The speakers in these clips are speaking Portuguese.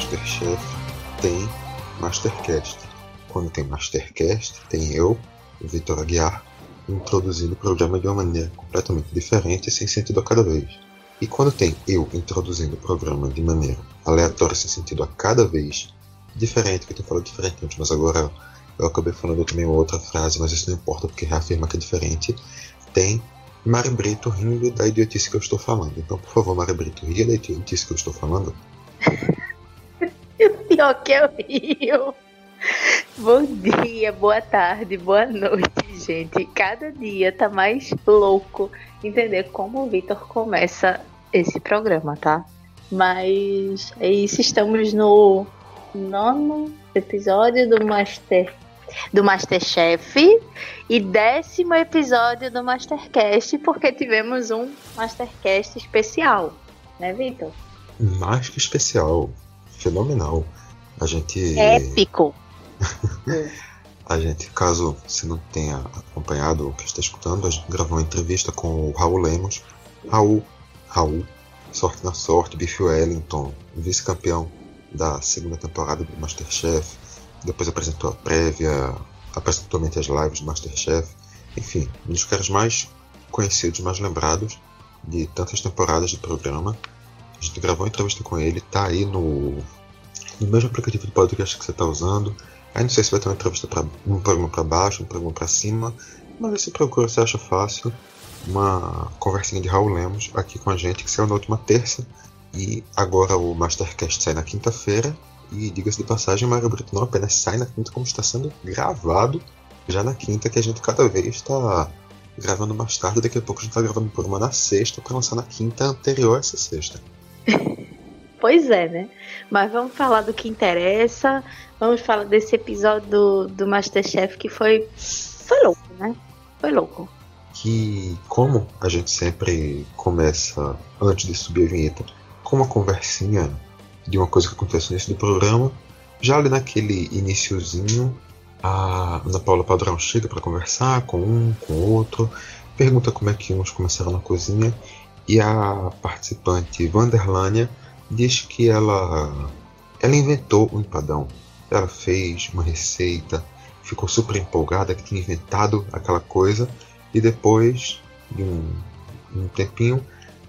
Masterchef, tem Mastercast. Quando tem Mastercast, tem eu, Vitor Aguiar, introduzindo o programa de uma maneira completamente diferente e sem sentido a cada vez. E quando tem eu introduzindo o programa de maneira aleatória, sem sentido a cada vez, diferente, que eu tenho falado diferente antes, mas agora eu acabei falando também outra frase, mas isso não importa porque reafirma que é diferente, tem Mari Brito rindo da idiotice que eu estou falando. Então, por favor, Mari Brito, ria da idiotice que eu estou falando. Pior que eu rio. Bom dia, boa tarde, boa noite, gente. Cada dia tá mais louco entender como o Vitor começa esse programa, tá? Mas é isso, estamos no nono episódio do Master do Masterchef e décimo episódio do Mastercast, porque tivemos um Mastercast especial, né, Vitor? Mais que especial, fenomenal. A gente. Épico! a gente, caso você não tenha acompanhado ou que está escutando, a gente gravou uma entrevista com o Raul Lemos. Raul, Raul, sorte na sorte, Biff Wellington, vice-campeão da segunda temporada do Masterchef. Depois apresentou a prévia, apresentou também as lives do Masterchef. Enfim, um dos caras mais conhecidos, mais lembrados de tantas temporadas de programa. A gente gravou uma entrevista com ele, tá aí no, no mesmo aplicativo de podcast que você está usando. Aí não sei se vai ter uma entrevista para um programa para baixo, um programa para cima, mas se procura, você acha fácil. Uma conversinha de Raul Lemos aqui com a gente, que saiu na última terça. E agora o Mastercast sai na quinta-feira. E diga-se de passagem, Mário Brito não apenas sai na quinta, como está sendo gravado já na quinta, que a gente cada vez está gravando mais tarde. Daqui a pouco a gente está gravando o programa na sexta para lançar na quinta anterior a essa sexta. Pois é, né? Mas vamos falar do que interessa. Vamos falar desse episódio do, do Masterchef que foi, foi louco, né? Foi louco. Que, como a gente sempre começa, antes de subir a vinheta, com uma conversinha de uma coisa que acontece início do programa, já ali naquele iníciozinho, a Ana Paula Padrão chega para conversar com um, com outro, pergunta como é que uns começaram na cozinha, e a participante Vanderlânia diz que ela, ela inventou um empadão. Ela fez uma receita, ficou super empolgada que tinha inventado aquela coisa e depois de um, um tempinho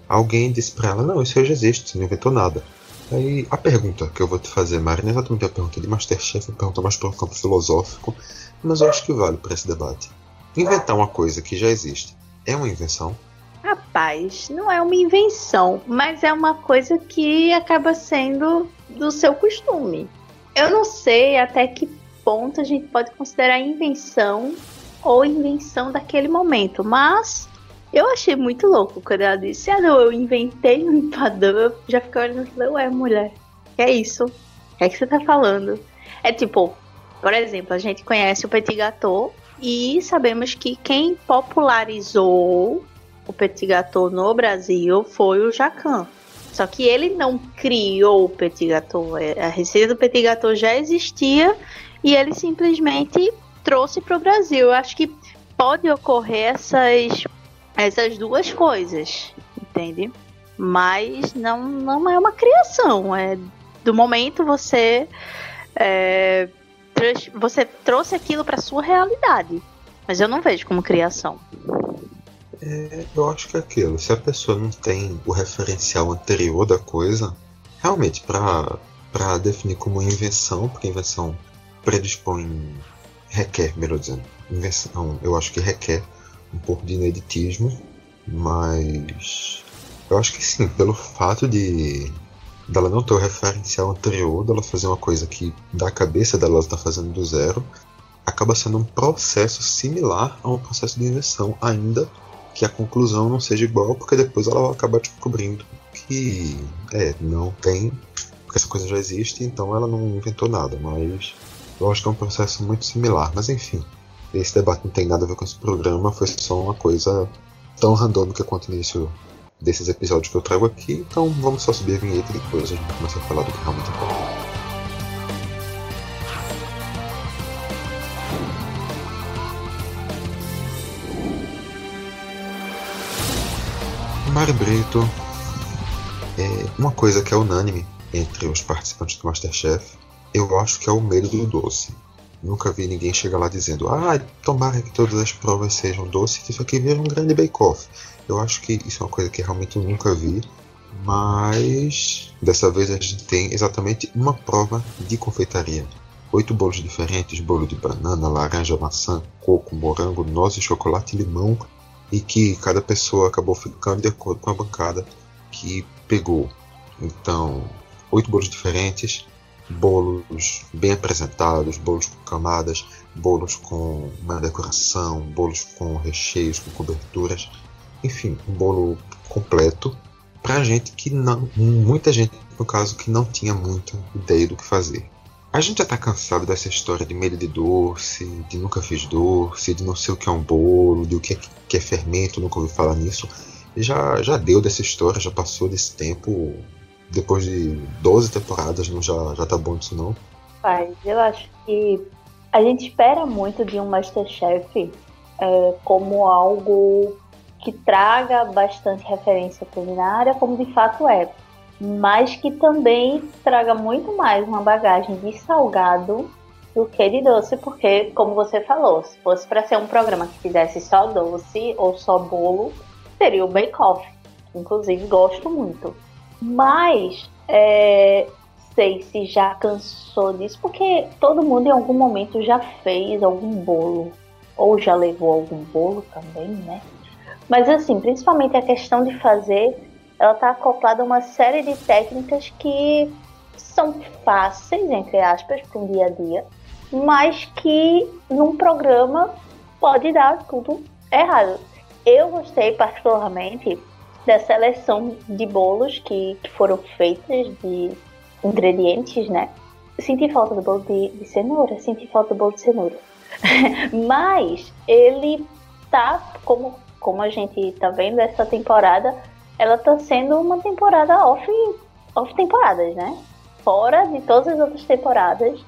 alguém disse para ela: Não, isso já existe, você não inventou nada. Aí a pergunta que eu vou te fazer, Mari, não é exatamente a pergunta de Masterchef, é uma pergunta mais para o campo filosófico, mas eu acho que vale para esse debate. Inventar uma coisa que já existe é uma invenção? Rapaz, não é uma invenção, mas é uma coisa que acaba sendo do seu costume. Eu não sei até que ponto a gente pode considerar invenção ou invenção daquele momento, mas eu achei muito louco quando ela disse: Ah, não, eu inventei um empadão. Eu já fiquei olhando e falei: Ué, mulher, que é isso? O que é que você tá falando? É tipo, por exemplo, a gente conhece o petit gâteau e sabemos que quem popularizou o petit gâteau no Brasil foi o Jacan. Só que ele não criou o petit gâteau. É, a receita do petit gâteau já existia e ele simplesmente trouxe para o Brasil. Eu acho que pode ocorrer essas, essas duas coisas, entende? Mas não, não é uma criação. É do momento você é, você trouxe aquilo para sua realidade. Mas eu não vejo como criação. É, eu acho que é aquilo. Se a pessoa não tem o referencial anterior da coisa, realmente, para definir como invenção, porque invenção predispõe. requer, melhor dizendo. Invenção, eu acho que requer um pouco de ineditismo, mas. Eu acho que sim, pelo fato de dela não ter o referencial anterior, dela fazer uma coisa que da cabeça dela ela está fazendo do zero, acaba sendo um processo similar a um processo de invenção, ainda que a conclusão não seja igual, porque depois ela vai acabar descobrindo que é, não tem, porque essa coisa já existe, então ela não inventou nada, mas eu acho que é um processo muito similar. Mas enfim, esse debate não tem nada a ver com esse programa, foi só uma coisa tão randômica quanto o início desses episódios que eu trago aqui, então vamos só subir a vinheta e depois a gente começa a falar do que realmente importa. Mário Brito é uma coisa que é unânime entre os participantes do Masterchef, eu acho que é o medo do doce. Nunca vi ninguém chegar lá dizendo, ah, tomara que todas as provas sejam doces, que isso aqui veja um grande bake-off. Eu acho que isso é uma coisa que realmente eu nunca vi, mas dessa vez a gente tem exatamente uma prova de confeitaria. Oito bolos diferentes, bolo de banana, laranja, maçã, coco, morango, noz, chocolate limão, e que cada pessoa acabou ficando de acordo com a bancada que pegou. Então, oito bolos diferentes, bolos bem apresentados, bolos com camadas, bolos com uma decoração, bolos com recheios, com coberturas, enfim, um bolo completo para gente que não, muita gente no caso que não tinha muita ideia do que fazer. A gente já tá cansado dessa história de medo de doce, de nunca fiz doce, de não sei o que é um bolo, de o que é, que é fermento, nunca ouvi falar nisso. Já, já deu dessa história, já passou desse tempo depois de 12 temporadas, não já, já tá bom disso não? Mas eu acho que a gente espera muito de um Masterchef é, como algo que traga bastante referência culinária, como de fato é, mas que também traga muito mais uma bagagem de salgado do que de doce, porque, como você falou, se fosse para ser um programa que fizesse só doce ou só bolo, seria o Bake Off. Inclusive, gosto muito. Mas é, sei se já cansou disso, porque todo mundo em algum momento já fez algum bolo, ou já levou algum bolo também, né? Mas assim, principalmente a questão de fazer, ela está acoplada a uma série de técnicas que são fáceis, entre aspas, para um dia a dia, mas que num programa pode dar tudo errado. Eu gostei particularmente da seleção de bolos que, que foram feitas de ingredientes, né? Senti falta do bolo de, de cenoura, senti falta do bolo de cenoura. Mas ele tá, como, como a gente tá vendo essa temporada, ela tá sendo uma temporada off, off temporadas, né? Fora de todas as outras temporadas.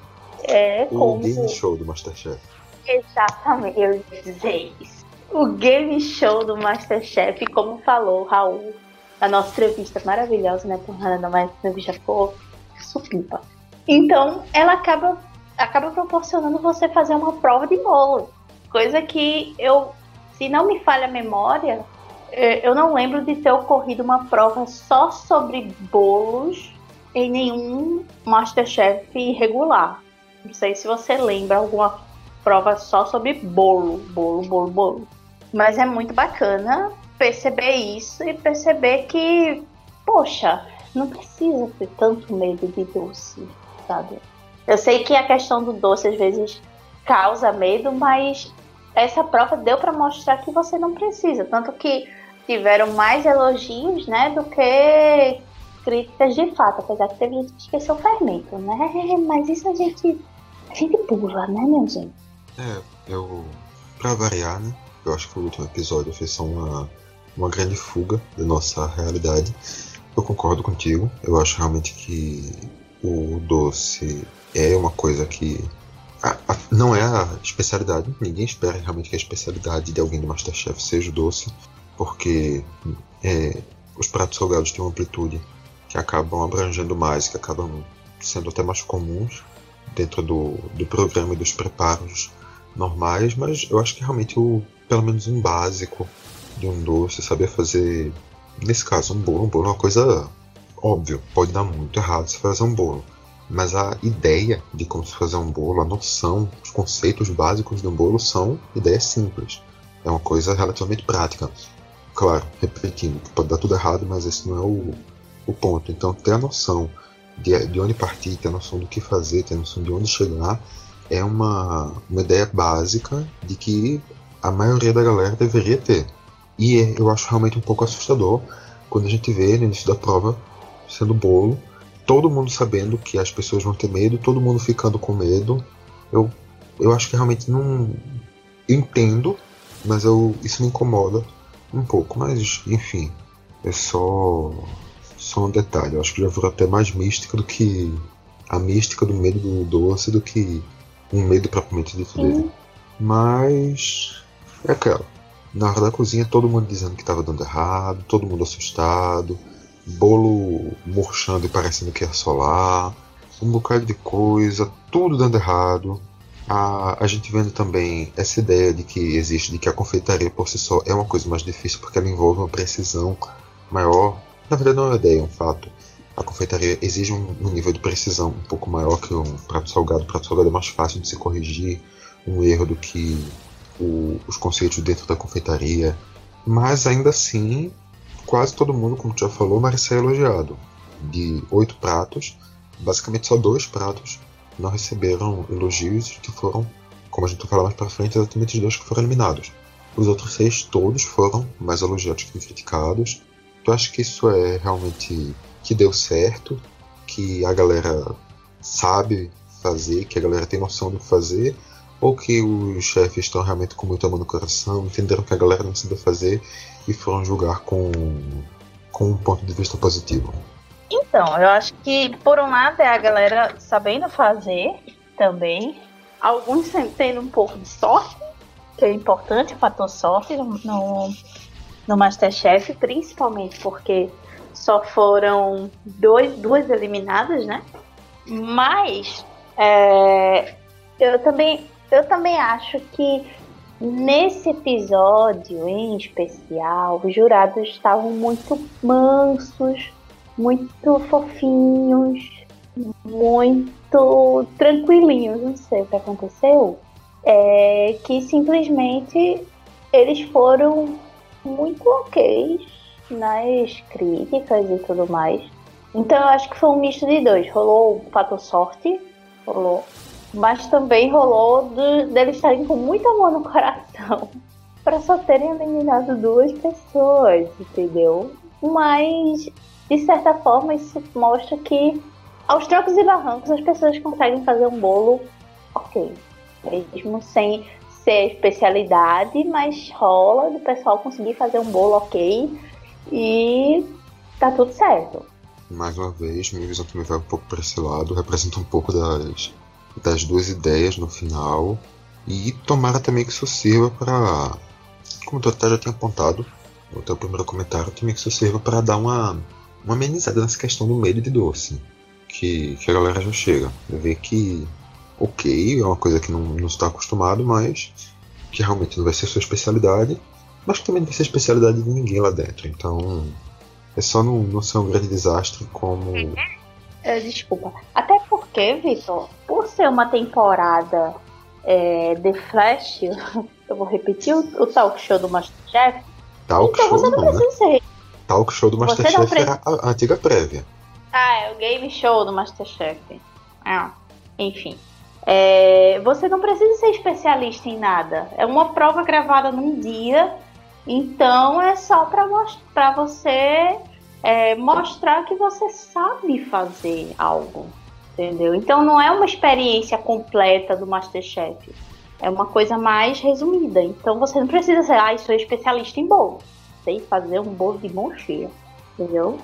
É o como... game show do Masterchef. Exatamente, eu dizer isso o game show do Masterchef, como falou o Raul, a nossa entrevista maravilhosa, né? Por nada mais entrevista ficou supimpa. Então, ela acaba, acaba proporcionando você fazer uma prova de bolo. Coisa que eu, se não me falha a memória, eu não lembro de ter ocorrido uma prova só sobre bolos em nenhum Masterchef regular. Não sei se você lembra alguma prova só sobre bolo, bolo, bolo, bolo. Mas é muito bacana perceber isso e perceber que, poxa, não precisa ter tanto medo de doce, sabe? Eu sei que a questão do doce às vezes causa medo, mas essa prova deu para mostrar que você não precisa, tanto que tiveram mais elogios, né, do que críticas de fato, apesar que teve gente que esqueceu o fermento, né? Mas isso a gente a gente pula, né, minha gente? É, eu para variar, né? Eu acho que o último episódio foi só uma, uma grande fuga da nossa realidade. Eu concordo contigo. Eu acho realmente que o doce é uma coisa que a, não é a especialidade. Ninguém espera realmente que a especialidade de alguém do Masterchef seja o doce, porque é, os pratos salgados têm uma amplitude que acabam abrangendo mais, que acabam sendo até mais comuns dentro do, do programa e dos preparos normais, mas eu acho que realmente o pelo menos um básico de um doce, saber fazer, nesse caso, um bolo. Um bolo é uma coisa óbvio, pode dar muito errado se fazer um bolo. Mas a ideia de como se fazer um bolo, a noção, os conceitos básicos de um bolo são ideias simples. É uma coisa relativamente prática. Claro, repetindo, pode dar tudo errado, mas esse não é o, o ponto. Então, ter a noção de, de onde partir, ter a noção do que fazer, ter a noção de onde chegar, é uma, uma ideia básica de que a maioria da galera deveria ter. E é, eu acho realmente um pouco assustador quando a gente vê no início da prova sendo bolo, todo mundo sabendo que as pessoas vão ter medo, todo mundo ficando com medo. Eu, eu acho que realmente não entendo, mas eu, isso me incomoda um pouco. Mas enfim, é só, só um detalhe. Eu acho que já virou até mais mística do que a mística do medo do doce do que um medo propriamente dito dele. Mas é aquela. Na hora da cozinha, todo mundo dizendo que estava dando errado, todo mundo assustado. Bolo murchando e parecendo que é solar, um bocado de coisa, tudo dando errado. A, a gente vendo também essa ideia de que existe de que a confeitaria por si só é uma coisa mais difícil porque ela envolve uma precisão maior. Na verdade, não é uma ideia, é um fato. A confeitaria exige um, um nível de precisão um pouco maior que um prato salgado. O prato salgado é mais fácil de se corrigir um erro do que o, os conceitos dentro da confeitaria. Mas ainda assim, quase todo mundo, como tu já falou, merece ser elogiado. De oito pratos, basicamente só dois pratos não receberam elogios que foram, como a gente vai falar mais para frente, exatamente os dois que foram eliminados. Os outros seis todos foram mais elogiados que criticados. Eu acho que isso é realmente que deu certo, que a galera sabe fazer, que a galera tem noção do que fazer, ou que os chefes estão realmente com muito amor no coração, entenderam que a galera não sabia fazer e foram julgar com, com um ponto de vista positivo. Então, eu acho que por um lado é a galera sabendo fazer também, alguns tendo um pouco de sorte, que é importante, o fator sorte no, no, Masterchef, principalmente porque só foram dois, duas eliminadas, né? Mas é, eu também eu também acho que nesse episódio em especial os jurados estavam muito mansos, muito fofinhos, muito tranquilinhos. Não sei o que aconteceu. É que simplesmente eles foram muito ok nas críticas e tudo mais. Então eu acho que foi um misto de dois. Rolou o fator sorte, rolou, mas também rolou de, deles estarem com muito amor no coração para só terem eliminado duas pessoas, entendeu? Mas de certa forma, isso mostra que aos trocos e barrancos as pessoas conseguem fazer um bolo ok. Mesmo sem ser especialidade, mas rola do pessoal conseguir fazer um bolo ok e tá tudo certo. Mais uma vez, minha visão também vai um pouco para esse lado, representa um pouco das, das duas ideias no final. E tomara também que isso sirva para, como tu até já tinha apontado no teu primeiro comentário, também que isso sirva para dar uma uma amenizada nessa questão do medo de doce. Que, que a galera já chega. Vê que, ok, é uma coisa que não, não está acostumado, mas que realmente não vai ser sua especialidade, mas que também não vai ser especialidade de ninguém lá dentro. Então, é só não, não ser um grande desastre como. É, desculpa. Até porque, Vitor, por ser uma temporada é, de Flash, eu vou repetir o, o talk show do Masterchef. Talk então show, você não né? precisa ser Talk show do Masterchef pre... é a, a, antiga prévia. Ah, é o game show do Masterchef. Ah, enfim. É, você não precisa ser especialista em nada. É uma prova gravada num dia, então é só para você é, mostrar que você sabe fazer algo, entendeu? Então não é uma experiência completa do Masterchef. É uma coisa mais resumida. Então você não precisa ser, ah, sou especialista em bolo sei fazer um bolo de mão cheia. Entendeu?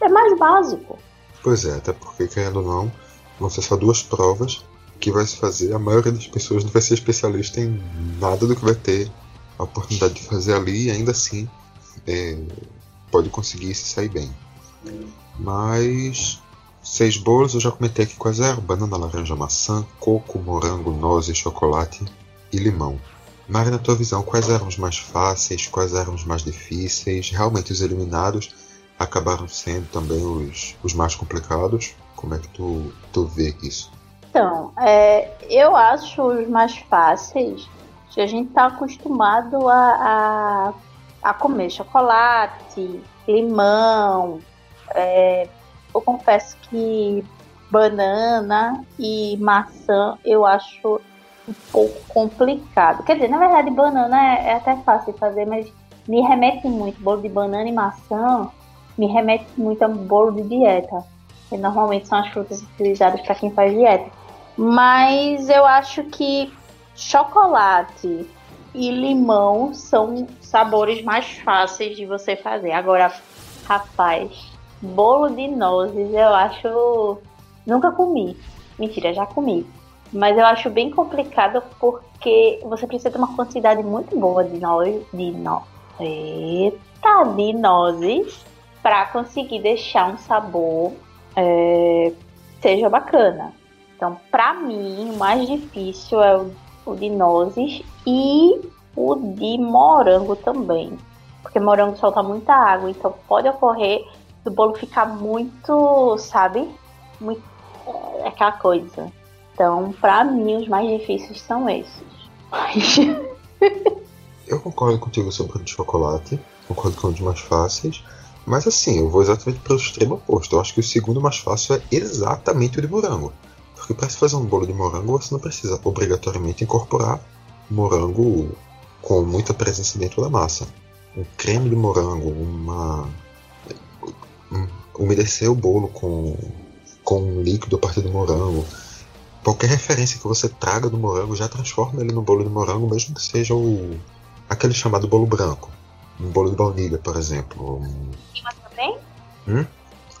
É mais básico. Pois é, até porque, querendo ou não, vão ser só duas provas que vai se fazer. A maioria das pessoas não vai ser especialista em nada do que vai ter a oportunidade de fazer ali e ainda assim é, pode conseguir se sair bem. Mas seis bolos eu já comentei aqui quais eram: banana, laranja, maçã, coco, morango, nozes, chocolate e limão. Mas na tua visão, quais eram os mais fáceis, quais eram os mais difíceis? Realmente os eliminados acabaram sendo também os, os mais complicados? Como é que tu, tu vê isso? Então, é, eu acho os mais fáceis que a gente está acostumado a, a, a, comer chocolate, limão. É, eu confesso que banana e maçã eu acho um pouco complicado. Quer dizer, na verdade, banana é, é até fácil de fazer, mas me remete muito. Bolo de banana e maçã me remete muito a bolo de dieta. Que normalmente são as frutas utilizadas para quem faz dieta. Mas eu acho que chocolate e limão são sabores mais fáceis de você fazer. Agora, rapaz, bolo de nozes eu acho. Nunca comi. Mentira, já comi. Mas eu acho bem complicado porque você precisa ter uma quantidade muito boa de nozes. De no... Eita, de nozes para conseguir deixar um sabor é, seja bacana. Então, para mim, o mais difícil é o, o de nozes e o de morango também. Porque morango solta muita água, então pode ocorrer do bolo ficar muito, sabe? Muito é, aquela coisa. Então, para mim, os mais difíceis são esses. eu concordo contigo sobre o de chocolate, concordo com os mais fáceis. Mas assim, eu vou exatamente para o extremo oposto. Eu acho que o segundo mais fácil é exatamente o de morango. Porque para se fazer um bolo de morango, você não precisa obrigatoriamente incorporar morango com muita presença dentro da massa. Um creme de morango, uma. Um, umedecer o bolo com, com um líquido a partir do morango. Qualquer referência que você traga do morango já transforma ele no bolo de morango, mesmo que seja o aquele chamado bolo branco. Um bolo de baunilha, por exemplo. Cima também? Hum?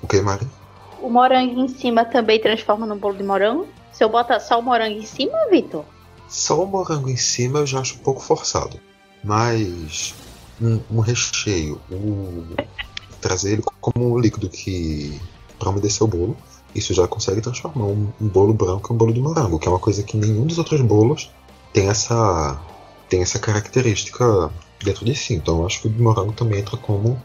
O que, Mari? O morango em cima também transforma num bolo de morango? Se eu botar só o morango em cima, Vitor? Só o morango em cima eu já acho um pouco forçado. Mas um, um recheio, o, trazer ele como um líquido que para umedecer o bolo, isso já consegue transformar um, um, bolo branco em um bolo de morango, que é uma coisa que nenhum dos outros bolos tem essa tem essa característica dentro de si. Então acho que o de morango também entra como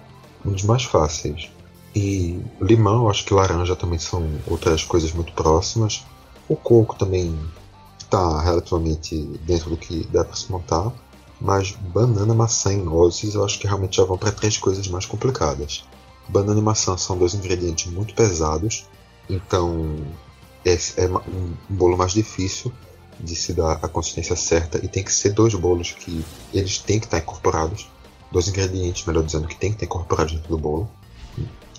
um dos mais fáceis. E limão, acho que laranja também são outras coisas muito próximas. O coco também está relativamente dentro do que dá para se montar. Mas banana, maçã e nozes eu acho que realmente já vão para três coisas mais complicadas. Banana e maçã são dois ingredientes muito pesados, então é, é um bolo mais difícil de se dar a consistência certa e tem que ser dois bolos que eles têm que estar incorporados, dois ingredientes, melhor dizendo, que tem que estar incorporados dentro do bolo,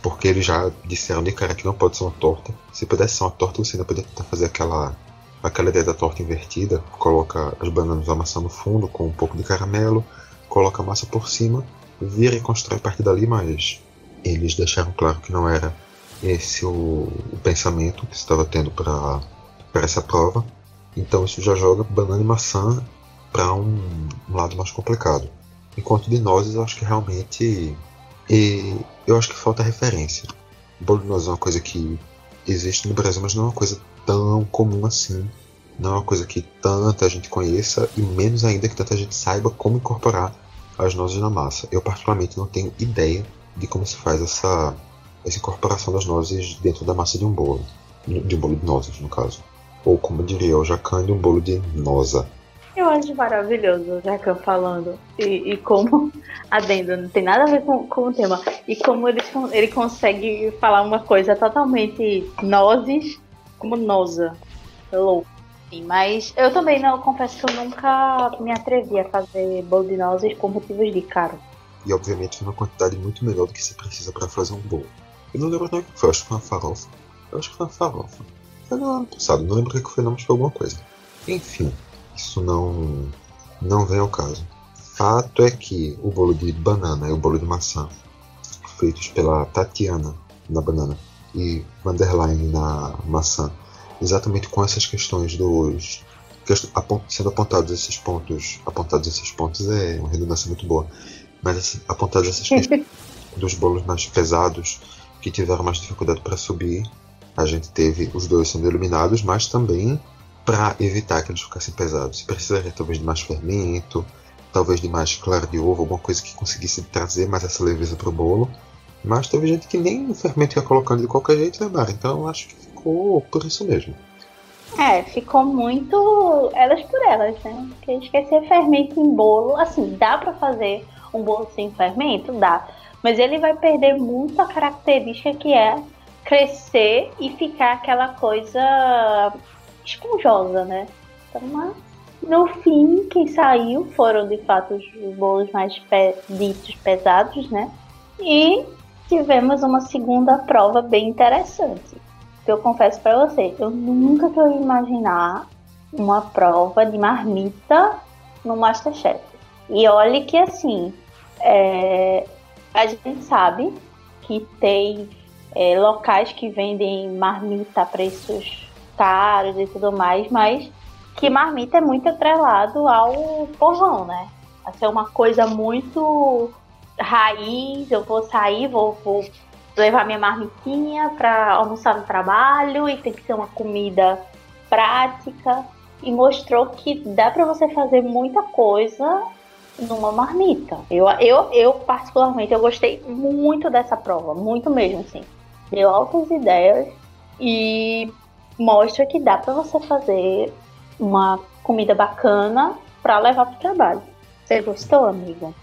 porque eles já disseram de cara que não pode ser uma torta. Se pudesse ser uma torta, você ainda poderia tentar fazer aquela aquela ideia da torta invertida, coloca as bananas a maçã no fundo com um pouco de caramelo, coloca a massa por cima, vira e constrói a partir dali, mas eles deixaram claro que não era esse o, o pensamento que estava tendo para essa prova. Então isso já joga banana e maçã para um, um, lado mais complicado. Enquanto de nozes, eu acho que realmente. E eu acho que falta referência. O bolo de nozes é uma coisa que existe no Brasil, mas não é uma coisa tão comum assim. Não é uma coisa que tanta gente conheça e menos ainda que tanta gente saiba como incorporar as nozes na massa. Eu particularmente não tenho ideia de como se faz essa, essa incorporação das nozes dentro da massa de um bolo. De um bolo de nozes, no caso. Ou como diria o Jacan, de um bolo de noza. Eu acho maravilhoso o Jacan falando. E, e, como, adendo, não tem nada a ver com, com o tema. E como ele, ele consegue falar uma coisa totalmente nozes, como noza. Louco. Mas eu também não confesso que eu nunca me atrevi a fazer bolo de nozes por motivos de caro. E obviamente uma quantidade muito menor do que se precisa para fazer um bolo. Eu não lembro o que foi, acho que foi uma farofa. Eu acho que foi uma farofa. Foi no ano passado, não lembro o que foi não, mas foi alguma coisa. Enfim, isso não, não vem ao caso. Fato é que o bolo de banana e o bolo de maçã, feitos pela Tatiana na banana e Vanderline na maçã, exatamente com essas questões dos sendo apontados esses pontos, apontados esses pontos é uma redundância muito boa, mas assim, apontados essas questões dos bolos mais pesados que tiveram mais dificuldade para subir a gente teve os dois sendo iluminados, mas também para evitar que eles ficassem pesados. Se precisaria talvez de mais fermento, talvez de mais clara de ovo, alguma coisa que conseguisse trazer mais essa leveza para o bolo. Mas teve gente que nem o fermento ia colocando de qualquer jeito, né, Mara? Então acho que ficou por isso mesmo. É, ficou muito elas por elas, né? Porque esquecer fermento em bolo, assim, dá para fazer um bolo sem fermento? Dá. Mas ele vai perder muito a característica que é crescer e ficar aquela coisa esponjosa, né? Então, mas no fim, quem saiu foram de fato os bolos mais pe ditos pesados, né? E tivemos uma segunda prova bem interessante. Eu confesso para você, eu nunca que eu ia imaginar uma prova de marmita no Masterchef. E olhe que assim, é, a gente sabe que tem é, locais que vendem marmita a preços caros e tudo mais, mas que marmita é muito atrelado ao povão, né? A ser uma coisa muito raiz, eu vou sair, vou, vou levar minha marmitinha para almoçar no trabalho e tem que ser uma comida prática e mostrou que dá para você fazer muita coisa numa marmita. Eu, eu, eu particularmente eu gostei muito dessa prova, muito mesmo assim. Deu altas ideias e mostra que dá para você fazer uma comida bacana para levar pro trabalho. Você gostou, amiga?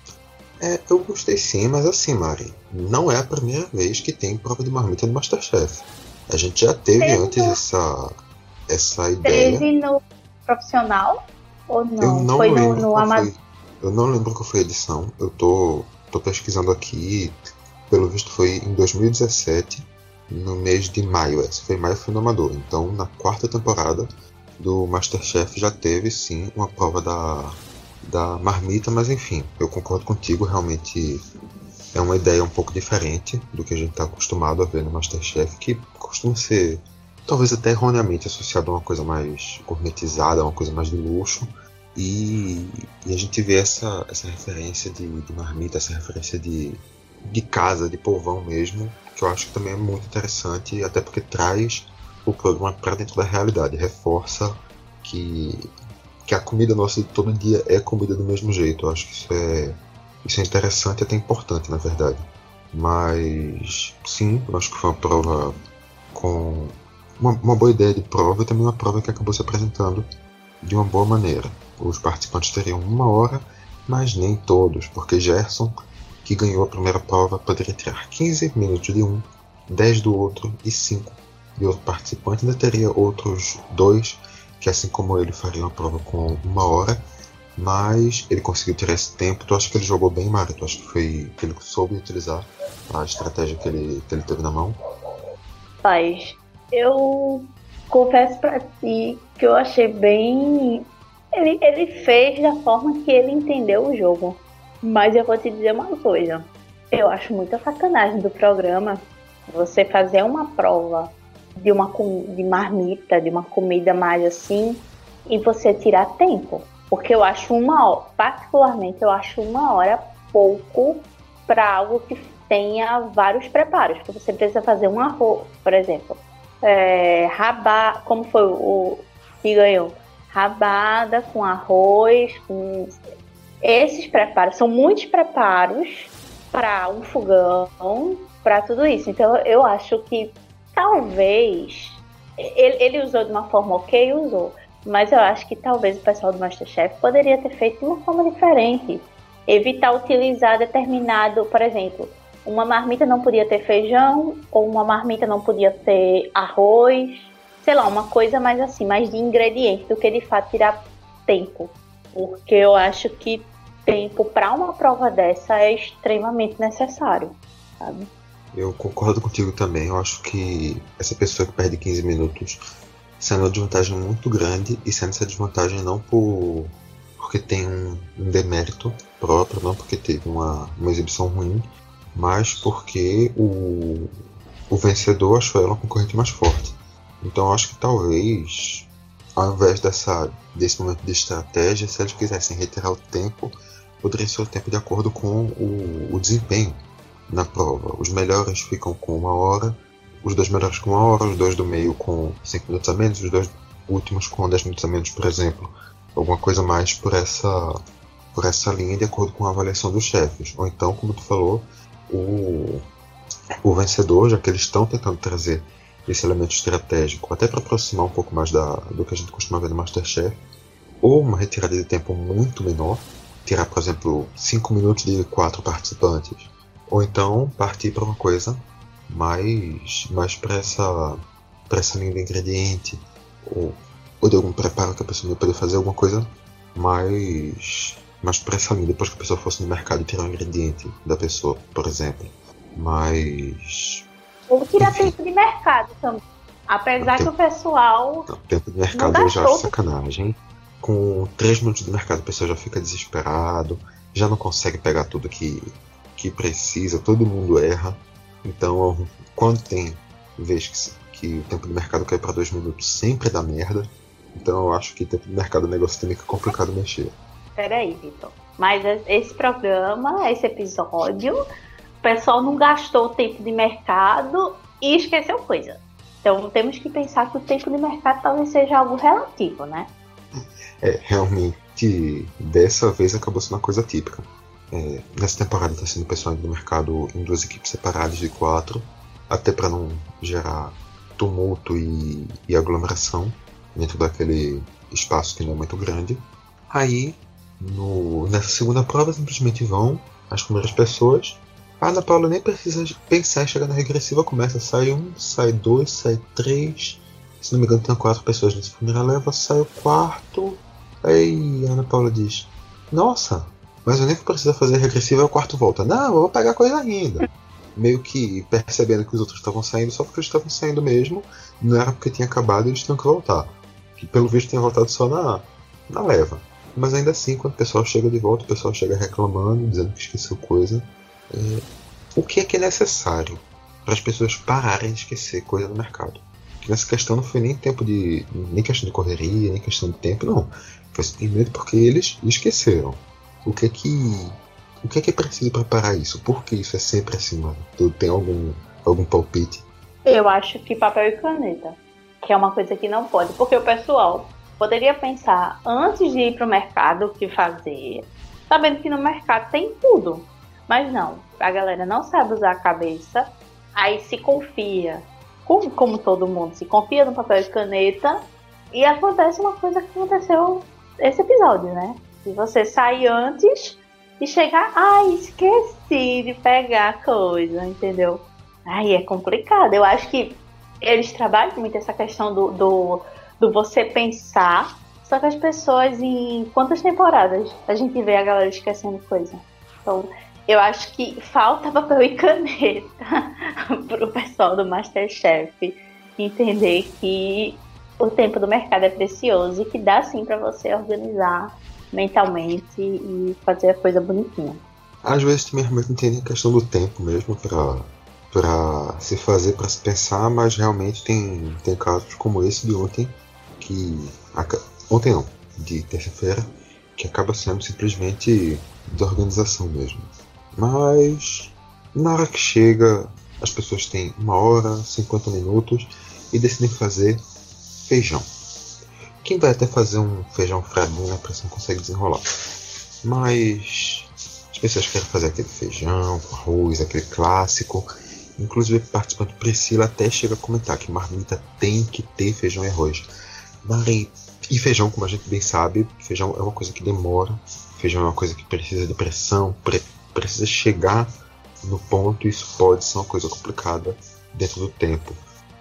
É, eu gostei sim, mas assim, Mari, não é a primeira vez que tem prova de marmita no Masterchef. A gente já teve, teve antes no... essa, essa ideia. Teve no profissional ou não? Eu não foi lembro no, no Amazon. Eu não lembro qual foi a edição. Eu tô, tô pesquisando aqui. Pelo visto foi em 2017, no mês de maio. Esse foi maio foi no Amador. Então, na quarta temporada do Masterchef já teve sim uma prova da da marmita, mas enfim, eu concordo contigo, realmente é uma ideia um pouco diferente do que a gente está acostumado a ver no Masterchef, que costuma ser talvez até erroneamente associado a uma coisa mais gourmetizada, uma coisa mais de luxo. E, e a gente vê essa, essa referência de, de, marmita, essa referência de, de casa, de povão mesmo, que eu acho que também é muito interessante, até porque traz o programa para dentro da realidade, reforça que que a comida nossa de todo dia é comida do mesmo jeito. Eu acho que isso é, isso é interessante e até importante, na verdade. Mas sim, eu acho que foi uma prova com uma, uma boa ideia de prova e também uma prova que acabou se apresentando de uma boa maneira. Os participantes teriam uma hora, mas nem todos, porque Gerson, que ganhou a primeira prova, poderia tirar 15 minutos de um, 10 do outro e 5 de outro participante. Ainda teria outros dois que assim como ele faria uma prova com uma hora, mas ele conseguiu tirar esse tempo. Tu acha que ele jogou bem, Mário? Tu acha que foi que ele soube utilizar a estratégia que ele, que ele teve na mão? Paz, eu confesso para ti que eu achei bem. Ele, ele fez da forma que ele entendeu o jogo. Mas eu vou te dizer uma coisa. Eu acho muita sacanagem do programa você fazer uma prova de uma de marmita, de uma comida mais assim, e você tirar tempo. Porque eu acho uma hora, particularmente eu acho uma hora pouco para algo que tenha vários preparos. Porque você precisa fazer um arroz, por exemplo, é, rabá, como foi o que ganhou? Rabada com arroz, com esses preparos, são muitos preparos para um fogão, para tudo isso. Então eu acho que talvez. Ele, ele usou de uma forma ok, usou. Mas eu acho que talvez o pessoal do Masterchef poderia ter feito de uma forma diferente. Evitar utilizar determinado, por exemplo, uma marmita não podia ter feijão, ou uma marmita não podia ter arroz, sei lá, uma coisa mais assim, mais de ingrediente do que de fato tirar tempo. Porque eu acho que tempo para uma prova dessa é extremamente necessário, sabe? Eu concordo contigo também. Eu acho que essa pessoa que perde 15 minutos sendo uma desvantagem muito grande e sendo essa desvantagem não por porque tem um, um demérito próprio, não porque teve uma, uma exibição ruim, mas porque o, o vencedor achou ela uma concorrente mais forte. Então eu acho que talvez, ao invés dessa, desse momento de estratégia, se eles quisessem retirar o tempo, poderia ser o tempo de acordo com o, o desempenho na prova. Os melhores ficam com uma hora, os dois melhores com uma hora, os dois do meio com 5 minutos a menos, os dois últimos com 10 minutos a menos, por exemplo. Alguma coisa mais por essa, por essa linha de acordo com a avaliação dos chefes. Ou então, como tu falou, o, o vencedor, já que eles estão tentando trazer esse elemento estratégico, até para aproximar um pouco mais da, do que a gente costuma ver no Masterchef, ou uma retirada de tempo muito menor, tirar, por exemplo, 5 minutos de quatro participantes, ou então partir para uma coisa mais, mais para essa, pra essa linha de ingrediente, ou, ou de algum preparo que a pessoa poder fazer alguma coisa mais, mais para essa linha, depois que a pessoa fosse no mercado e tirar um ingrediente da pessoa, por exemplo. Mas. Ou tirar tempo de mercado também. Apesar tempo, que o pessoal. Não, tempo de mercado eu já acho sacanagem. Com 3 minutos de mercado a pessoa já fica desesperado, já não consegue pegar tudo que, que precisa, todo mundo erra. Então, quando tem vez que, que o tempo de mercado cai para dois minutos, sempre dá merda. Então, eu acho que tempo de mercado é um negócio também que é complicado mexer. Peraí, Vitor. Mas esse programa, esse episódio, pessoal não gastou o tempo de mercado e esqueceu coisa. Então temos que pensar que o tempo de mercado talvez seja algo relativo, né? É, realmente, dessa vez acabou sendo uma coisa típica. É, nessa temporada está sendo pessoal do mercado em duas equipes separadas de quatro, até para não gerar tumulto e, e, aglomeração dentro daquele espaço que não é muito grande. Aí, no, nessa segunda prova, simplesmente vão as primeiras pessoas. A Ana Paula nem precisa pensar em chegar na regressiva, começa, sai um, sai dois, sai três. Se não me engano, tem quatro pessoas nesse primeira leva, sai o quarto. Aí a Ana Paula diz: Nossa, mas o único que precisa fazer regressiva é o quarto volta. Não, eu vou pegar coisa ainda. Meio que percebendo que os outros estavam saindo só porque eles estavam saindo mesmo, não era porque tinha acabado e eles tinham que voltar. Que pelo visto tinha voltado só na, na leva. Mas ainda assim, quando o pessoal chega de volta, o pessoal chega reclamando, dizendo que esqueceu coisa. É, o que é que é necessário para as pessoas pararem de esquecer coisa no mercado? Que nessa questão não foi nem tempo de. nem questão de correria, nem questão de tempo, não. Foi simplesmente porque eles esqueceram. O que é que. O que é que é preciso para parar isso? Por que isso é sempre assim, mano? Tu tem algum, algum palpite? Eu acho que papel e caneta. Que é uma coisa que não pode. Porque o pessoal poderia pensar antes de ir para o mercado o que fazer, sabendo que no mercado tem tudo. Mas não, a galera não sabe usar a cabeça, aí se confia, como, como todo mundo, se confia no papel e caneta, e acontece uma coisa que aconteceu esse episódio, né? Se você sai antes e chegar, ai, esqueci de pegar a coisa, entendeu? Aí é complicado. Eu acho que eles trabalham muito essa questão do, do, do você pensar. Só que as pessoas, em quantas temporadas a gente vê a galera esquecendo coisa? Então, eu acho que falta papel e caneta pro pessoal do Masterchef entender que o tempo do mercado é precioso e que dá sim para você organizar mentalmente e fazer a coisa bonitinha. Às vezes também realmente tem a questão do tempo mesmo para para se fazer, para se pensar, mas realmente tem, tem casos como esse de ontem que ontem não, de terça-feira, que acaba sendo simplesmente desorganização mesmo. Mas na hora que chega, as pessoas têm uma hora, 50 minutos e decidem fazer feijão. Quem vai até fazer um feijão frango, né, você não consegue desenrolar. Mas as pessoas querem fazer aquele feijão arroz, aquele clássico. Inclusive, participante Priscila até chega a comentar que marmita tem que ter feijão e arroz. Mas, e feijão, como a gente bem sabe, feijão é uma coisa que demora. Feijão é uma coisa que precisa de pressão, pre precisa chegar no ponto, isso pode ser uma coisa complicada dentro do tempo.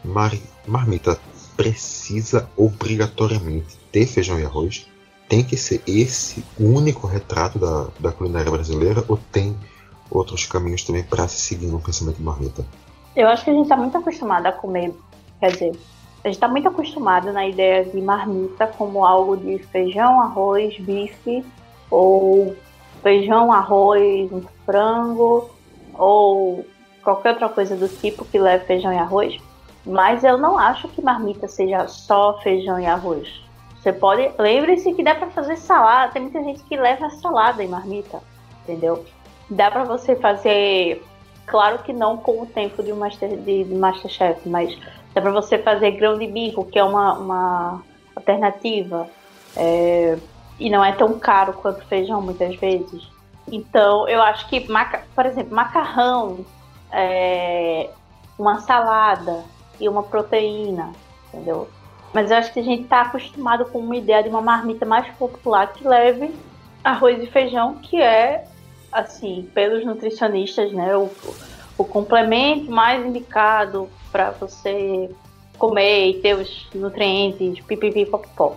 Mar marmita precisa obrigatoriamente ter feijão e arroz? Tem que ser esse o único retrato da, da culinária brasileira ou tem outros caminhos também para se seguir no pensamento marmita? Eu acho que a gente está muito acostumado a comer, quer dizer, a gente está muito acostumado na ideia de marmita como algo de feijão, arroz, bife ou feijão, arroz, um frango ou qualquer outra coisa do tipo que leve feijão e arroz. Mas eu não acho que marmita seja só feijão e arroz. Você pode. Lembre-se que dá para fazer salada. Tem muita gente que leva salada em marmita, entendeu? Dá para você fazer. Claro que não com o tempo de, master, de, de Masterchef, mas dá para você fazer grão de bico, que é uma, uma alternativa. É, e não é tão caro quanto feijão muitas vezes. Então, eu acho que, por exemplo, macarrão, é, uma salada e uma proteína, entendeu? Mas eu acho que a gente está acostumado com uma ideia de uma marmita mais popular que leve arroz e feijão, que é, assim, pelos nutricionistas, né, o, o complemento mais indicado para você comer e ter os nutrientes, pipipi, popopó.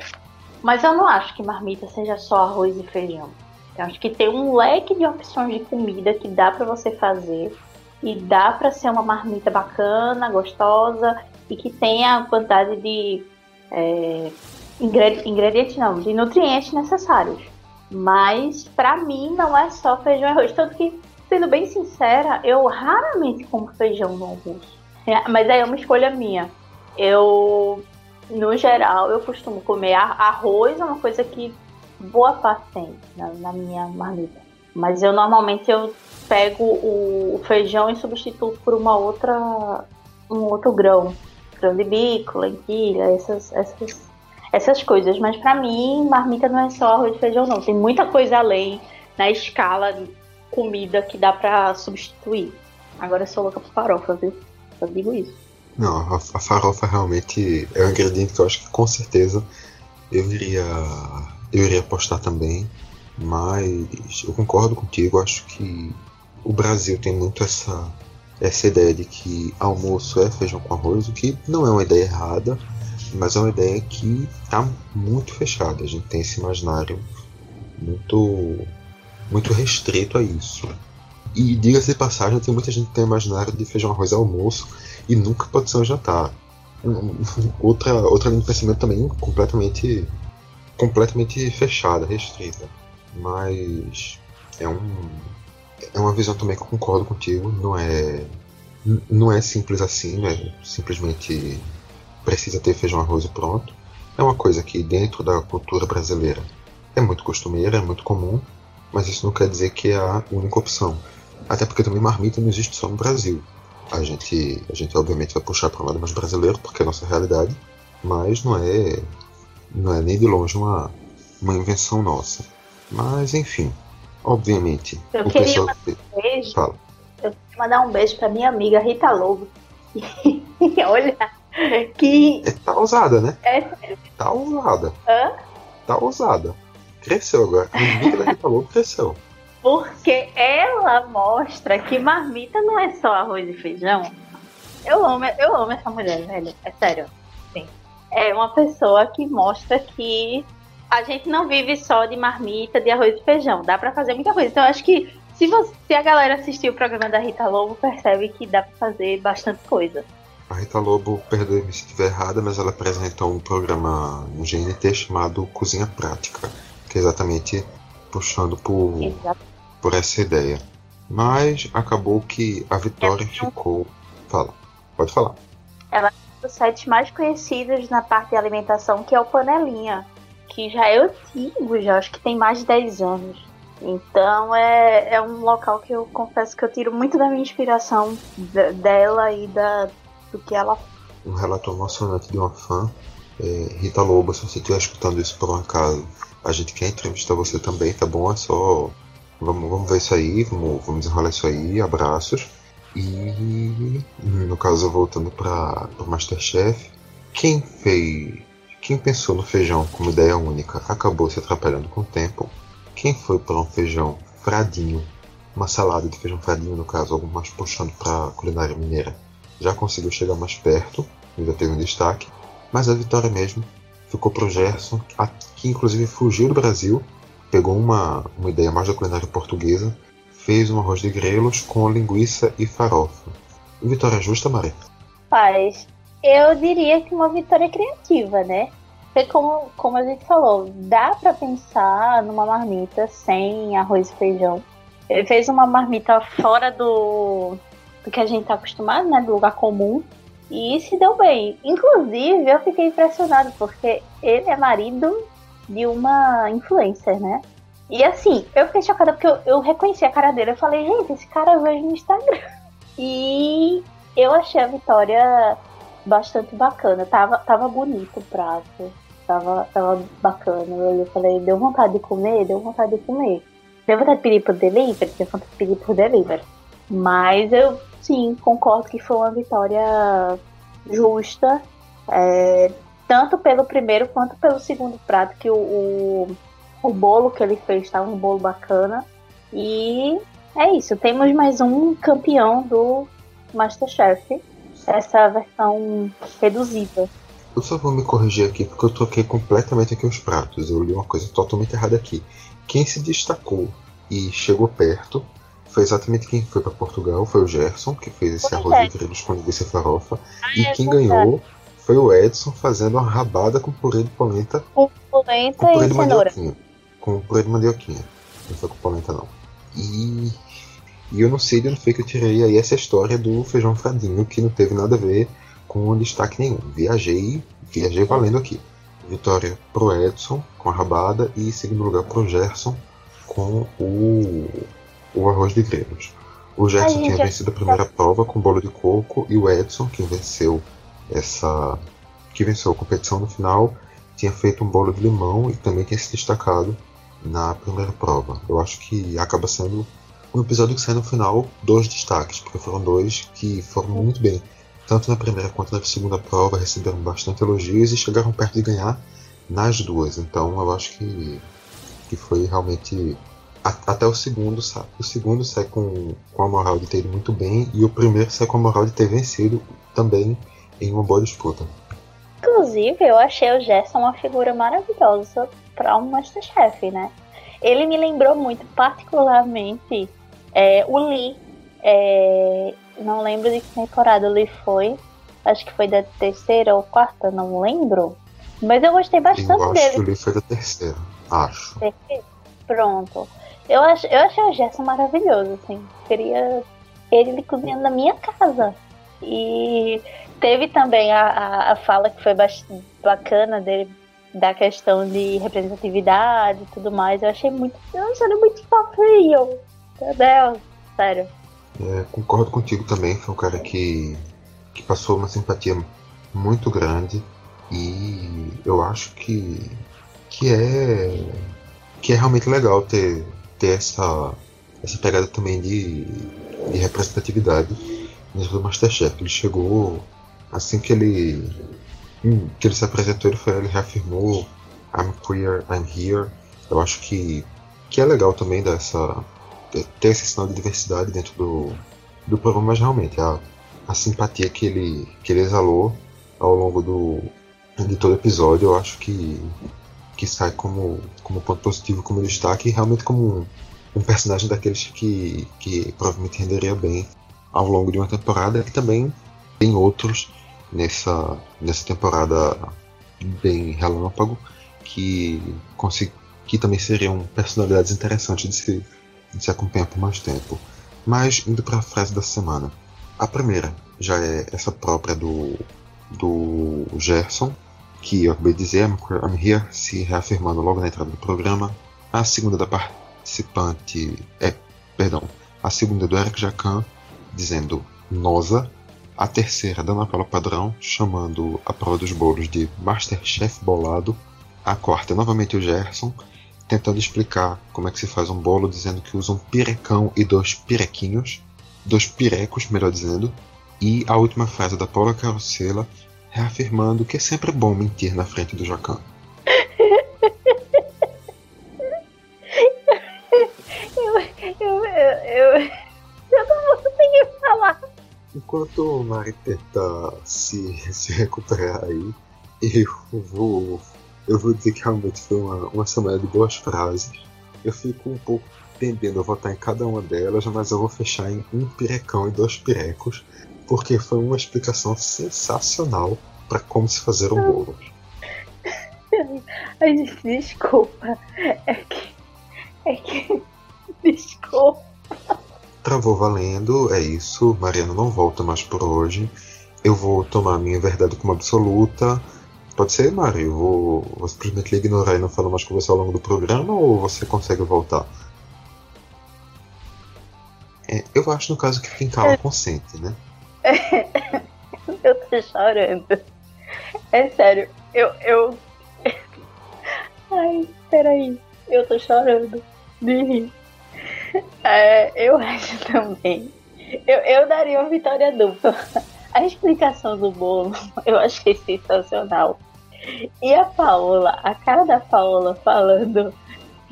Mas eu não acho que marmita seja só arroz e feijão. Eu acho que tem um leque de opções de comida que dá para você fazer e dá para ser uma marmita bacana, gostosa e que tenha a quantidade de é, ingredientes, não, de nutrientes necessários. Mas para mim não é só feijão e arroz. Tanto que, sendo bem sincera, eu raramente como feijão no almoço. É, mas aí é uma escolha minha. Eu no geral, eu costumo comer arroz, é uma coisa que boa parte tem na, na minha marmita. Mas eu normalmente eu pego o feijão e substituo por uma outra um outro grão, grão de bico, lentilha, essas essas essas coisas. Mas para mim, marmita não é só arroz e feijão não, tem muita coisa além na escala de comida que dá para substituir. Agora eu sou louca por farofa, viu? Eu digo isso. Não, a, a farofa realmente é um ingrediente que eu acho que com certeza eu iria eu iria apostar também, mas eu concordo contigo, acho que o Brasil tem muito essa essa ideia de que almoço é feijão com arroz, o que não é uma ideia errada, mas é uma ideia que está muito fechada. A gente tem esse imaginário muito muito restrito a isso. E diga-se de passagem, tem muita gente que tem imaginário de feijão arroz almoço e nunca pode ser um jantar. Outra, outra linha de pensamento também completamente completamente fechada, restrita. Mas é um é uma visão também que eu concordo contigo, não é não é simples assim, não é simplesmente precisa ter feijão arroz e pronto. É uma coisa que dentro da cultura brasileira é muito costumeira, é muito comum, mas isso não quer dizer que é a única opção. Até porque também marmita não existe só no Brasil. A gente, a gente obviamente vai puxar para o lado mais brasileiro, porque é a nossa realidade, mas não é, não é nem de longe uma, uma invenção nossa. Mas enfim, obviamente. Eu o queria pessoal... mandar um beijo. Fala. Eu queria mandar um beijo para minha amiga Rita Lobo. Olha, que. É, tá ousada, né? É Tá ousada. Hã? Tá ousada. Cresceu agora. A amiga da Rita Lobo cresceu. Porque ela mostra que marmita não é só arroz e feijão. Eu amo, eu amo essa mulher, velho. É sério. Sim. É uma pessoa que mostra que a gente não vive só de marmita, de arroz e feijão. Dá para fazer muita coisa. Então, acho que se, você, se a galera assistir o programa da Rita Lobo, percebe que dá para fazer bastante coisa. A Rita Lobo, perdoe-me se estiver errada, mas ela apresentou um programa no GNT chamado Cozinha Prática, que é exatamente puxando por, por essa ideia. Mas acabou que a Vitória ficou. Fala, pode falar. Ela é um dos sites mais conhecidos na parte de alimentação, que é o Panelinha, que já é antigo, já acho que tem mais de 10 anos. Então é, é um local que eu confesso que eu tiro muito da minha inspiração dela e da, do que ela Um relato emocionante de uma fã. É, Rita Lobo, se você estiver escutando isso por um acaso, a gente quer entrevistar você também, tá bom? É só. Vamos, vamos ver isso aí, vamos, vamos desenrolar isso aí, abraços. E no caso, voltando para o Masterchef, quem fez. Quem pensou no feijão como ideia única acabou se atrapalhando com o tempo. Quem foi para um feijão fradinho, uma salada de feijão fradinho, no caso, algo mais puxando para a culinária mineira, já conseguiu chegar mais perto, ainda teve um destaque, mas a vitória mesmo ficou pro Gerson, que inclusive fugiu do Brasil, pegou uma, uma ideia mais da culinária portuguesa, fez um arroz de grelos com linguiça e farofa. Vitória justa, Maria? Paz, eu diria que uma vitória criativa, né? Porque como, como a gente falou, dá para pensar numa marmita sem arroz e feijão. Ele fez uma marmita fora do, do que a gente tá acostumado, né? Do lugar comum. E se deu bem. Inclusive, eu fiquei impressionado porque ele é marido de uma influencer, né? E assim, eu fiquei chocada porque eu, eu reconheci a cara dele. Eu falei, gente, esse cara veio no Instagram. E eu achei a vitória bastante bacana. Tava, tava bonito o prato. Tava, tava bacana. Eu falei, deu vontade de comer? Deu vontade de comer. Deu vontade de pedir por delivery? Deu vontade de pedir por delivery. Mas eu sim, concordo que foi uma vitória justa, é, tanto pelo primeiro quanto pelo segundo prato, que o, o, o bolo que ele fez estava um bolo bacana. E é isso, temos mais um campeão do Masterchef, essa versão reduzida. Eu só vou me corrigir aqui porque eu troquei completamente aqui os pratos. Eu li uma coisa totalmente errada aqui. Quem se destacou e chegou perto foi exatamente quem foi para Portugal, foi o Gerson, que fez esse arroz é. de grelos com linguiça e farofa. Ah, e é quem ganhou foi o Edson fazendo uma rabada com purê de polenta. Com polenta com purê e de cenoura. Com purê de mandioquinha. Não foi com polenta não. E, e eu não sei de onde foi que eu tirei aí essa história do feijão fradinho, que não teve nada a ver com destaque nenhum. Viajei, viajei valendo aqui. Vitória pro Edson com a rabada e segundo lugar pro Gerson com o o arroz de grelhos. O Gerson tinha vencido a primeira prova com bolo de coco e o Edson, que venceu essa. que venceu a competição no final, tinha feito um bolo de limão e também tinha se destacado na primeira prova. Eu acho que acaba sendo um episódio que sai no final dois destaques, porque foram dois que foram muito bem. Tanto na primeira quanto na segunda prova receberam bastante elogios e chegaram perto de ganhar nas duas. Então eu acho que, que foi realmente até o segundo, sabe? O segundo sai com, com a moral de ter ido muito bem e o primeiro sai com a moral de ter vencido também em uma boa disputa. Inclusive, eu achei o Gerson uma figura maravilhosa para um Masterchef, né? Ele me lembrou muito, particularmente, é, o Lee. É, não lembro de que temporada o Lee foi. Acho que foi da terceira ou quarta, não lembro. Mas eu gostei bastante eu acho dele. Que o Lee foi da terceira, acho. Pronto. Eu, ach, eu achei o Gerson maravilhoso, assim. Queria ele cozinhando na minha casa. E teve também a, a, a fala que foi bacana dele da questão de representatividade e tudo mais. Eu achei muito. Eu achei muito fofinho. Deus, sério. É, concordo contigo também. Foi um cara que, que passou uma simpatia muito grande. E eu acho que, que é que é realmente legal ter ter essa, essa pegada também de, de representatividade dentro do Masterchef. Ele chegou assim que ele hum, que ele se apresentou, ele, foi, ele reafirmou I'm queer, I'm here. Eu acho que, que é legal também dessa ter esse sinal de diversidade dentro do, do programa, mas realmente a, a simpatia que ele, que ele exalou ao longo do, de todo episódio, eu acho que que sai como, como ponto positivo, como destaque, e realmente como um, um personagem daqueles que, que provavelmente renderia bem ao longo de uma temporada, e também tem outros nessa, nessa temporada bem relâmpago que, que também seriam personalidades interessantes de se, de se acompanhar por mais tempo. Mas indo para a frase da semana. A primeira já é essa própria do, do Gerson, que eu acabei de dizer, I'm Here, se reafirmando logo na entrada do programa. A segunda da participante é, perdão, a segunda do Eric Jacan, dizendo Nosa. A terceira da Ana Paula Padrão, chamando a prova dos bolos de Masterchef Bolado. A quarta é novamente o Gerson, tentando explicar como é que se faz um bolo, dizendo que usa um pirecão e dois pirequinhos, dois pirecos, melhor dizendo. E a última frase da Paula Carosella, reafirmando que é sempre bom mentir na frente do Jacan. eu, eu, eu, eu, não vou conseguir falar. Enquanto o Mari tenta se, se recuperar aí, eu vou, eu vou dizer que realmente foi uma, uma semana de boas frases. Eu fico um pouco tendendo a votar em cada uma delas, mas eu vou fechar em um pirecão e dois pirecos, porque foi uma explicação sensacional para como se fazer um bolo. Ai, desculpa. É que. É que. Desculpa. Travou valendo, é isso. Mariana não volta mais por hoje. Eu vou tomar a minha verdade como absoluta. Pode ser, Mari? Eu vou, vou simplesmente ignorar e não falar mais com você ao longo do programa ou você consegue voltar? É, eu acho, no caso, que quem cala consente, né? eu tô chorando. É sério, eu. eu... Ai, peraí. Eu tô chorando de rir. É, eu acho também. Eu, eu daria uma vitória dupla. A explicação do bolo eu achei sensacional. E a Paola, a cara da Paola falando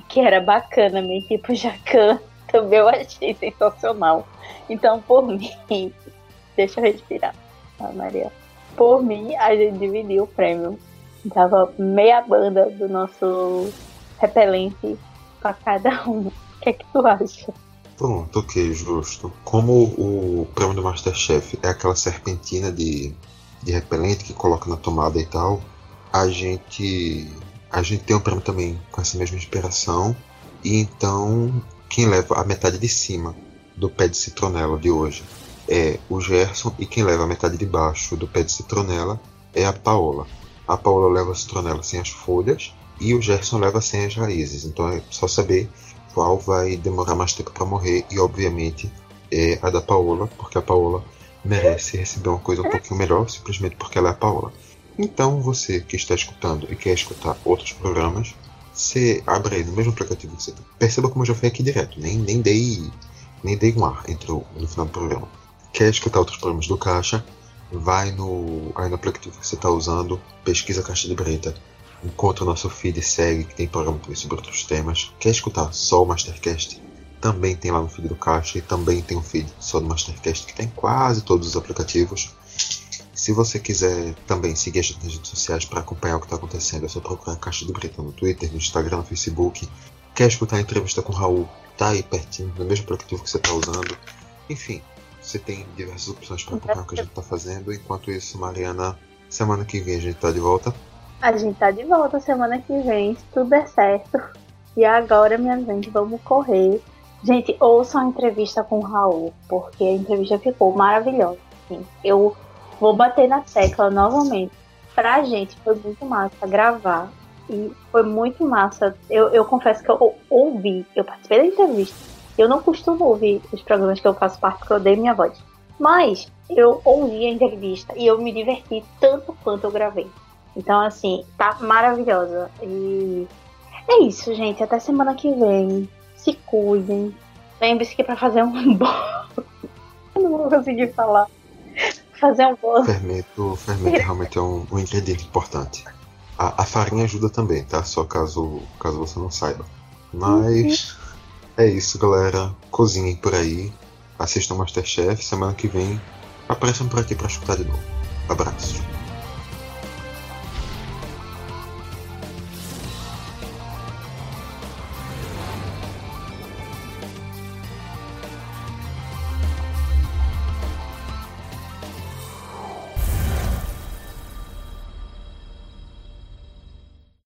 que era bacana mentir pro Jacan, também eu achei sensacional. Então, por mim, deixa eu respirar. Maria. Por mim, a gente dividiu o prêmio. Dava meia banda do nosso repelente para cada um. O que é que tu acha? Pronto, ok, justo. Como o prêmio do Masterchef é aquela serpentina de, de repelente que coloca na tomada e tal, a gente a gente tem um prêmio também com essa mesma inspiração. E então quem leva a metade de cima do pé de citronela de hoje é o Gerson e quem leva a metade de baixo do pé de citronela é a Paola. A Paola leva a citronela sem as folhas e o Gerson leva sem as raízes. Então é só saber qual vai demorar mais tempo para morrer e obviamente é a da Paola, porque a Paola merece receber uma coisa um pouquinho melhor simplesmente porque ela é a Paola. Então você que está escutando e quer escutar outros programas, você abre aí no mesmo aplicativo que você tá. Perceba como eu já fui aqui direto, nem, nem dei nem dei um ar entre o, no final do programa. Quer escutar outros programas do Caixa? Vai no, aí no aplicativo que você está usando, pesquisa Caixa de Breta, encontra o nosso feed e segue, que tem programa também sobre outros temas. Quer escutar só o Mastercast? Também tem lá no feed do Caixa e também tem um feed só do Mastercast que tem quase todos os aplicativos. Se você quiser também seguir a gente nas redes sociais para acompanhar o que está acontecendo, é só procurar Caixa de Breta no Twitter, no Instagram, no Facebook. Quer escutar a entrevista com o Raul? Tá aí pertinho, no mesmo aplicativo que você está usando. Enfim, você tem diversas opções para acompanhar o que a gente está fazendo. Enquanto isso, Mariana, semana que vem a gente está de volta. A gente tá de volta semana que vem, se tudo der certo. E agora, minha gente, vamos correr. Gente, ouçam a entrevista com o Raul, porque a entrevista ficou maravilhosa. Assim. Eu vou bater na tecla novamente. Pra gente foi muito massa gravar. E foi muito massa. Eu, eu confesso que eu ouvi, eu participei da entrevista. Eu não costumo ouvir os programas que eu faço parte porque eu odeio minha voz. Mas eu ouvi a entrevista e eu me diverti tanto quanto eu gravei. Então, assim, tá maravilhosa. E é isso, gente. Até semana que vem. Se cuidem. Lembre-se que para fazer um bolo. eu não vou conseguir falar. Fazer um bolo. Fermento, fermento realmente é um, um ingrediente importante. A, a, farinha ajuda também, tá? Só caso, caso você não saiba. Mas uhum. é isso, galera. Cozinhem por aí. Assistam Masterchef. Semana que vem apareçam por aqui para escutar de novo. Abraços.